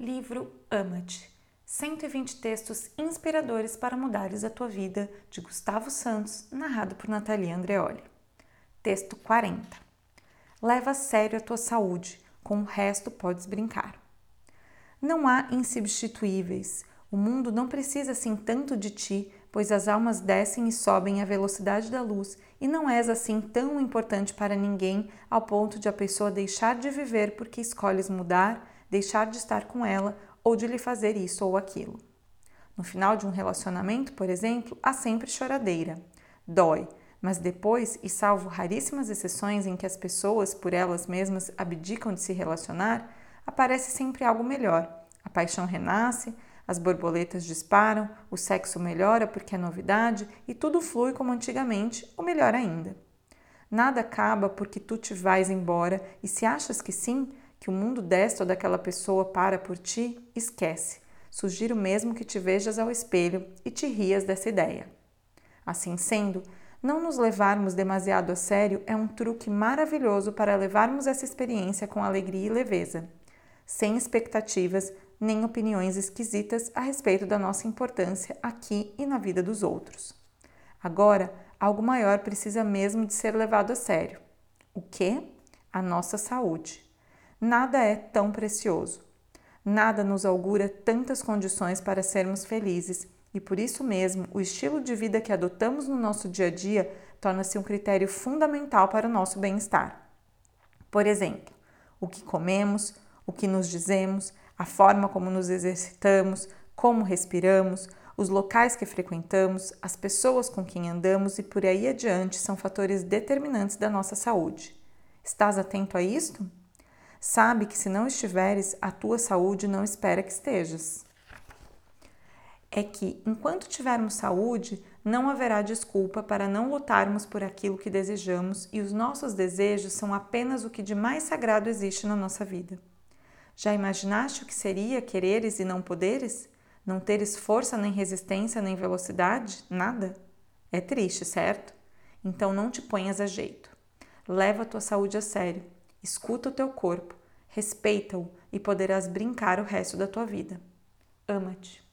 Livro Ama-te 120 textos inspiradores para mudares a tua vida, de Gustavo Santos, narrado por Natalia Andreoli. Texto 40. Leva a sério a tua saúde, com o resto podes brincar. Não há insubstituíveis. O mundo não precisa assim tanto de ti, pois as almas descem e sobem à velocidade da luz e não és assim tão importante para ninguém ao ponto de a pessoa deixar de viver porque escolhes mudar, deixar de estar com ela ou de lhe fazer isso ou aquilo. No final de um relacionamento, por exemplo, há sempre choradeira. Dói, mas depois, e salvo raríssimas exceções em que as pessoas por elas mesmas abdicam de se relacionar, aparece sempre algo melhor. A paixão renasce, as borboletas disparam, o sexo melhora porque é novidade e tudo flui como antigamente, ou melhor ainda. Nada acaba porque tu te vais embora e se achas que sim, que o mundo desta ou daquela pessoa para por ti, esquece. Sugiro mesmo que te vejas ao espelho e te rias dessa ideia. Assim sendo, não nos levarmos demasiado a sério é um truque maravilhoso para levarmos essa experiência com alegria e leveza, sem expectativas nem opiniões esquisitas a respeito da nossa importância aqui e na vida dos outros. Agora, algo maior precisa mesmo de ser levado a sério. O que? A nossa saúde. Nada é tão precioso. Nada nos augura tantas condições para sermos felizes e por isso mesmo o estilo de vida que adotamos no nosso dia a dia torna-se um critério fundamental para o nosso bem-estar. Por exemplo, o que comemos, o que nos dizemos, a forma como nos exercitamos, como respiramos, os locais que frequentamos, as pessoas com quem andamos e por aí adiante são fatores determinantes da nossa saúde. Estás atento a isto? Sabe que se não estiveres, a tua saúde não espera que estejas. É que, enquanto tivermos saúde, não haverá desculpa para não lutarmos por aquilo que desejamos e os nossos desejos são apenas o que de mais sagrado existe na nossa vida. Já imaginaste o que seria quereres e não poderes? Não teres força nem resistência nem velocidade? Nada? É triste, certo? Então não te ponhas a jeito. Leva a tua saúde a sério Escuta o teu corpo, respeita-o e poderás brincar o resto da tua vida. Ama-te.